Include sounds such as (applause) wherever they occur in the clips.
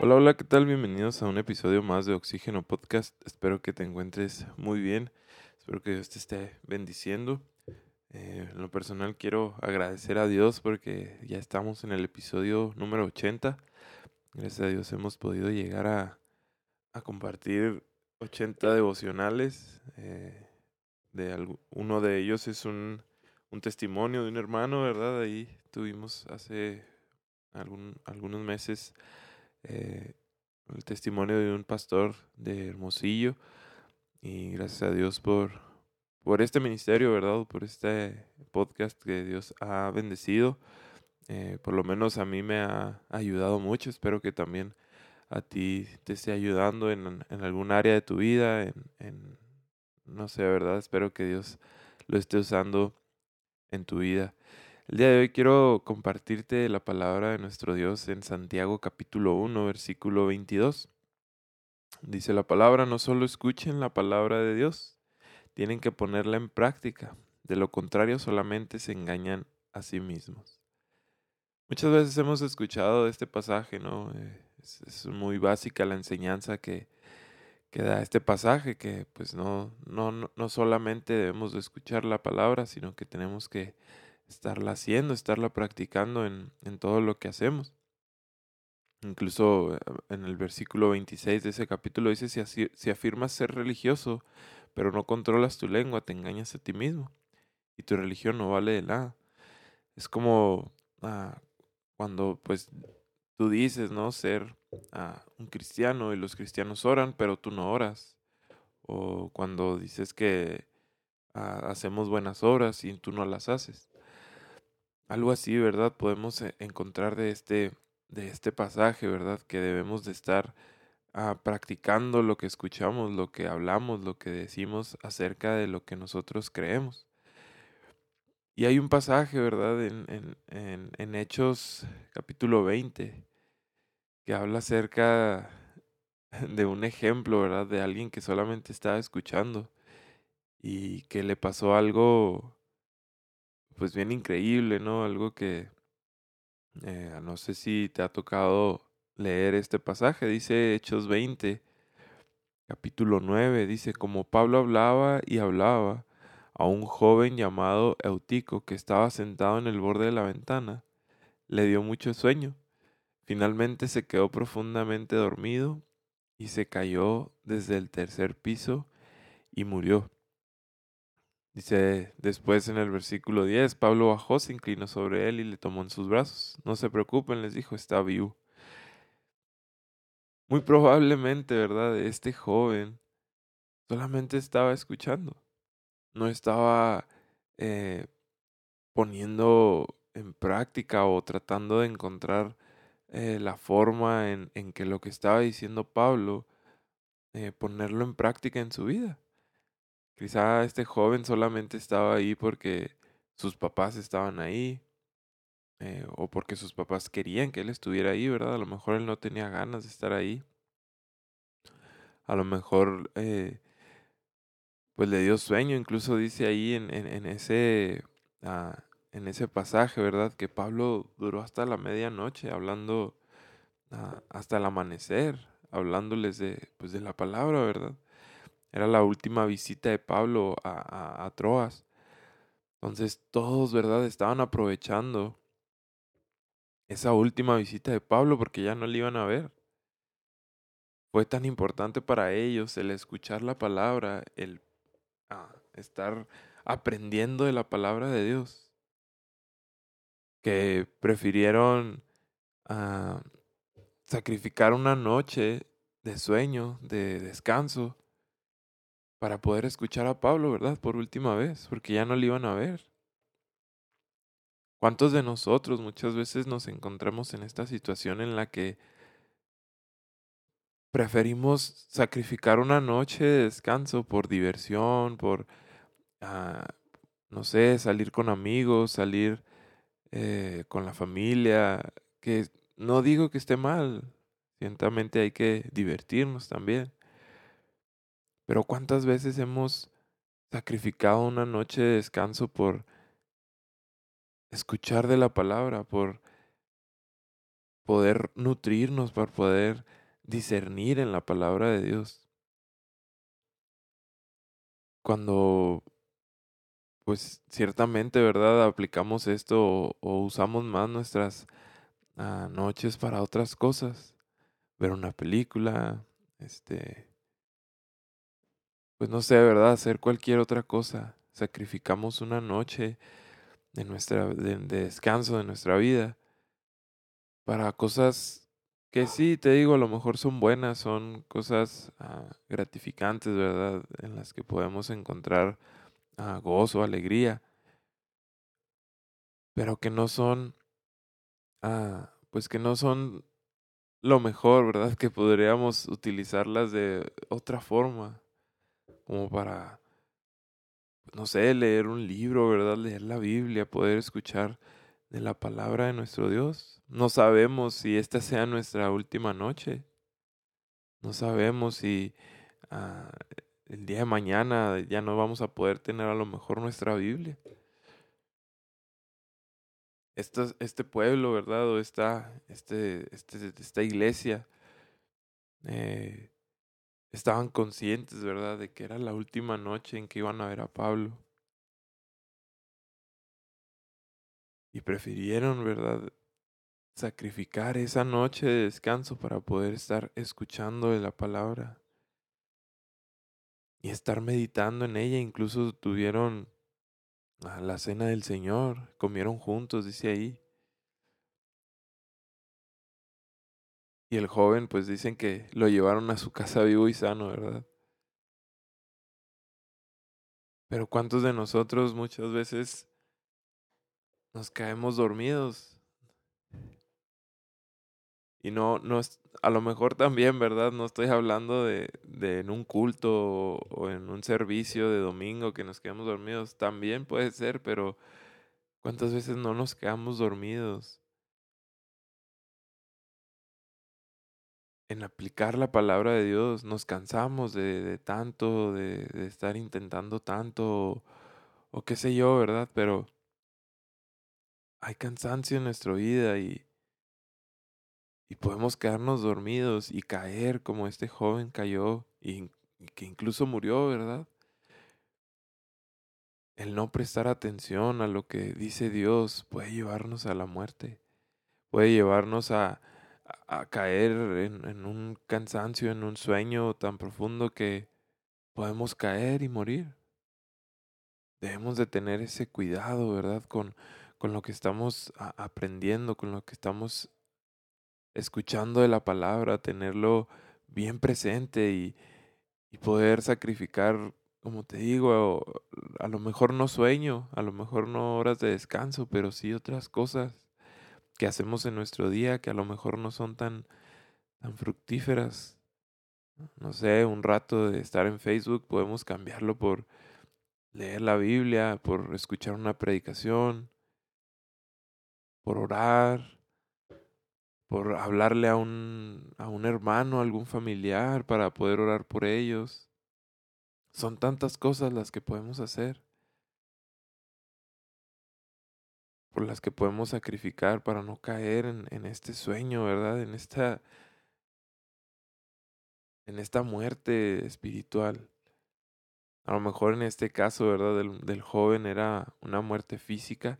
Hola, hola, ¿qué tal? Bienvenidos a un episodio más de Oxígeno Podcast. Espero que te encuentres muy bien. Espero que Dios te esté bendiciendo. Eh, en lo personal quiero agradecer a Dios porque ya estamos en el episodio número 80. Gracias a Dios hemos podido llegar a, a compartir 80 devocionales. Eh, de uno de ellos es un, un, testimonio de un hermano, ¿verdad? Ahí tuvimos hace algún, algunos meses eh, el testimonio de un pastor de Hermosillo. Y gracias a Dios por, por este ministerio, ¿verdad? Por este podcast que Dios ha bendecido. Eh, por lo menos a mí me ha ayudado mucho. Espero que también a ti te esté ayudando en, en algún área de tu vida, en, en, no sé, ¿verdad? Espero que Dios lo esté usando en tu vida. El día de hoy quiero compartirte la palabra de nuestro Dios en Santiago capítulo 1, versículo 22. Dice la palabra, no solo escuchen la palabra de Dios, tienen que ponerla en práctica. De lo contrario, solamente se engañan a sí mismos. Muchas veces hemos escuchado este pasaje, ¿no? Eh, es, muy básica la enseñanza que, que da este pasaje, que pues no, no, no solamente debemos de escuchar la palabra, sino que tenemos que estarla haciendo, estarla practicando en, en todo lo que hacemos. Incluso eh, en el versículo 26 de ese capítulo dice, si, si afirmas ser religioso, pero no controlas tu lengua, te engañas a ti mismo y tu religión no vale de nada. Es como ah, cuando pues tú dices, ¿no? Ser ah, un cristiano y los cristianos oran, pero tú no oras. O cuando dices que ah, hacemos buenas obras y tú no las haces. Algo así, ¿verdad? Podemos eh, encontrar de este, de este pasaje, ¿verdad? Que debemos de estar ah, practicando lo que escuchamos, lo que hablamos, lo que decimos acerca de lo que nosotros creemos. Y hay un pasaje, ¿verdad? En, en, en, en Hechos capítulo 20, que habla acerca de un ejemplo, ¿verdad? De alguien que solamente estaba escuchando y que le pasó algo pues bien increíble, ¿no? Algo que eh, no sé si te ha tocado leer este pasaje, dice Hechos 20, capítulo 9, dice, como Pablo hablaba y hablaba a un joven llamado Eutico que estaba sentado en el borde de la ventana, le dio mucho sueño. Finalmente se quedó profundamente dormido y se cayó desde el tercer piso y murió. Dice después en el versículo 10, Pablo bajó, se inclinó sobre él y le tomó en sus brazos. No se preocupen, les dijo, está vivo. Muy probablemente, ¿verdad? Este joven solamente estaba escuchando. No estaba eh, poniendo en práctica o tratando de encontrar eh, la forma en, en, que lo que estaba diciendo Pablo, eh, ponerlo en práctica en su vida. Quizá este joven solamente estaba ahí porque sus papás estaban ahí, eh, o porque sus papás querían que él estuviera ahí, ¿verdad? A lo mejor él no tenía ganas de estar ahí. A lo mejor, eh, pues le dio sueño, incluso dice ahí en, ese, ah, en ese pasaje, ¿verdad? Que Pablo duró hasta la medianoche hablando, ah, hasta el amanecer, hablándoles de, pues, de la palabra, ¿verdad? Era la última visita de Pablo a, a, Troas. Entonces todos, ¿verdad? Estaban aprovechando esa última visita de Pablo porque ya no le iban a ver. Fue tan importante para ellos el escuchar la palabra, el ah, estar aprendiendo de la palabra de Dios, que prefirieron ah, sacrificar una noche de sueño, de descanso, para poder escuchar a Pablo, ¿verdad? Por última vez, porque ya no le iban a ver. ¿Cuántos de nosotros muchas veces nos encontramos en esta situación en la que preferimos sacrificar una noche de descanso por diversión, por, ah, no sé, salir con amigos, salir eh, con la familia, que no digo que esté mal, ciertamente hay que divertirnos también, pero ¿cuántas veces hemos sacrificado una noche de descanso por escuchar de la palabra, por, poder nutrirnos, para poder discernir en la palabra de Dios. Cuando, pues ciertamente, ¿verdad? Aplicamos esto o, usamos más nuestras ah, noches para otras cosas. Ver una película, este, pues no sé, ¿verdad? Hacer cualquier otra cosa. Sacrificamos una noche de, nuestra, de descanso de nuestra vida para cosas que sí, te digo, a lo mejor son buenas, son cosas ah, gratificantes, ¿verdad? En las que podemos encontrar uh, gozo, alegría, pero que no son, ah, pues que no son lo mejor, ¿verdad? (laughs) Que podríamos utilizarlas de otra forma, como para, no sé, leer un libro, ¿verdad? Leer la Biblia, poder escuchar de la palabra de nuestro Dios. No sabemos si esta sea nuestra última noche. No sabemos si ah, el día de mañana ya no vamos a poder tener a lo mejor nuestra Biblia. Este, este pueblo, ¿verdad? O esta, este, este, esta iglesia eh, estaban conscientes, ¿verdad? De que era la última noche en que iban a ver a Pablo. y prefirieron, ¿verdad? Sacrificar esa noche de descanso para poder estar escuchando la palabra y estar meditando en ella. Incluso tuvieron la cena del Señor, comieron juntos, dice ahí. Y el joven, pues dicen que lo llevaron a su casa vivo y sano, ¿verdad? Pero ¿cuántos de nosotros muchas veces nos caemos dormidos. Y no, no a lo mejor también, ¿verdad? No estoy hablando de, de en un culto o, en un servicio de domingo que nos quedamos dormidos. También puede ser, pero ¿cuántas veces no nos quedamos dormidos? En aplicar la palabra de Dios nos cansamos de, de tanto, de, de, estar intentando tanto, o, qué sé yo, ¿verdad? Pero hay cansancio en nuestra vida y, y podemos quedarnos dormidos y caer como este joven cayó y, que incluso murió, ¿verdad? El no prestar atención a lo que dice Dios puede llevarnos a la muerte, puede llevarnos a, a, caer en, un cansancio, en un sueño tan profundo que podemos caer y morir. Debemos de tener ese cuidado, ¿verdad? Con, con lo que estamos aprendiendo, con lo que estamos escuchando de la palabra, tenerlo bien presente y, y poder sacrificar, como te digo, a lo mejor no sueño, a lo mejor no horas de descanso, pero sí otras cosas que hacemos en nuestro día que a lo mejor no son tan, fructíferas. No sé, un rato de estar en Facebook podemos cambiarlo por leer la Biblia, por escuchar una predicación, por orar, por hablarle a un, a un hermano, a algún familiar, para poder orar por ellos. Son tantas cosas las que podemos hacer, por las que podemos sacrificar para no caer en, este sueño, ¿verdad? En esta, en esta muerte espiritual. A lo mejor en este caso, ¿verdad? Del, del joven era una muerte física,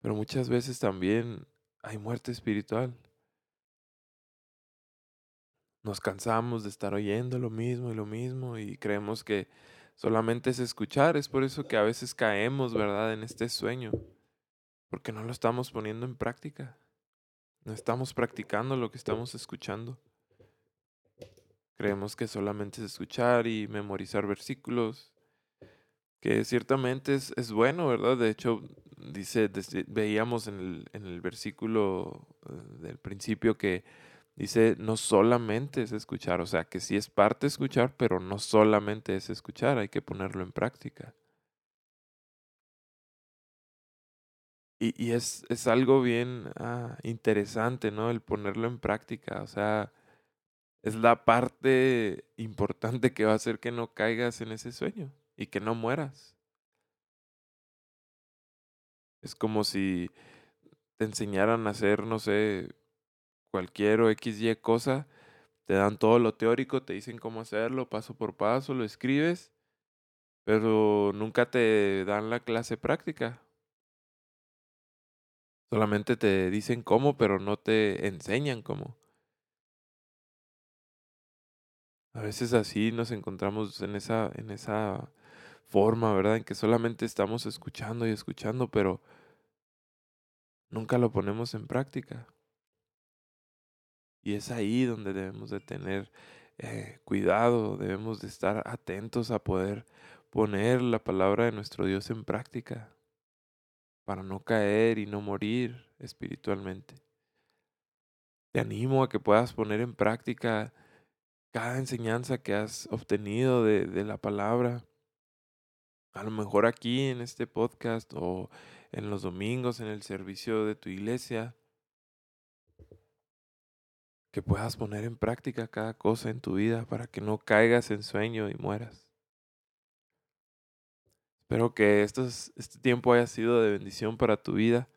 pero muchas veces también hay muerte espiritual. Nos cansamos de estar oyendo lo mismo y lo mismo y creemos que solamente es escuchar. Es por eso que a veces caemos, ¿verdad?, en este sueño. Porque no lo estamos poniendo en práctica. No estamos practicando lo que estamos escuchando. Creemos que solamente es escuchar y memorizar versículos, que ciertamente es, es bueno, ¿verdad? De hecho, dice, veíamos en el, en el versículo eh, del principio que dice, no solamente es escuchar, o sea, que sí es parte escuchar, pero no solamente es escuchar, hay que ponerlo en práctica. Y, y es, es algo bien ah, interesante, ¿no? El ponerlo en práctica, o sea, es la parte importante que va a hacer que no caigas en ese sueño y que no mueras. Es como si te enseñaran a hacer, no sé, cualquier o XY cosa, te dan todo lo teórico, te dicen cómo hacerlo paso por paso, lo escribes, pero nunca te dan la clase práctica. Solamente te dicen cómo, pero no te enseñan cómo. A veces así nos encontramos en esa, en esa forma, ¿verdad? En que solamente estamos escuchando y escuchando, pero nunca lo ponemos en práctica. Y es ahí donde debemos de tener eh, cuidado, debemos de estar atentos a poder poner la palabra de nuestro Dios en práctica para no caer y no morir espiritualmente. Te animo a que puedas poner en práctica cada enseñanza que has obtenido de, de la palabra. A lo mejor aquí en este podcast o en los domingos en el servicio de tu iglesia. Que puedas poner en práctica cada cosa en tu vida para que no caigas en sueño y mueras. Espero que este tiempo haya sido de bendición para tu vida,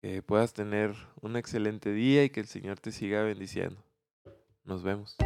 que puedas tener un excelente día y que el Señor te siga bendiciendo. Nos vemos.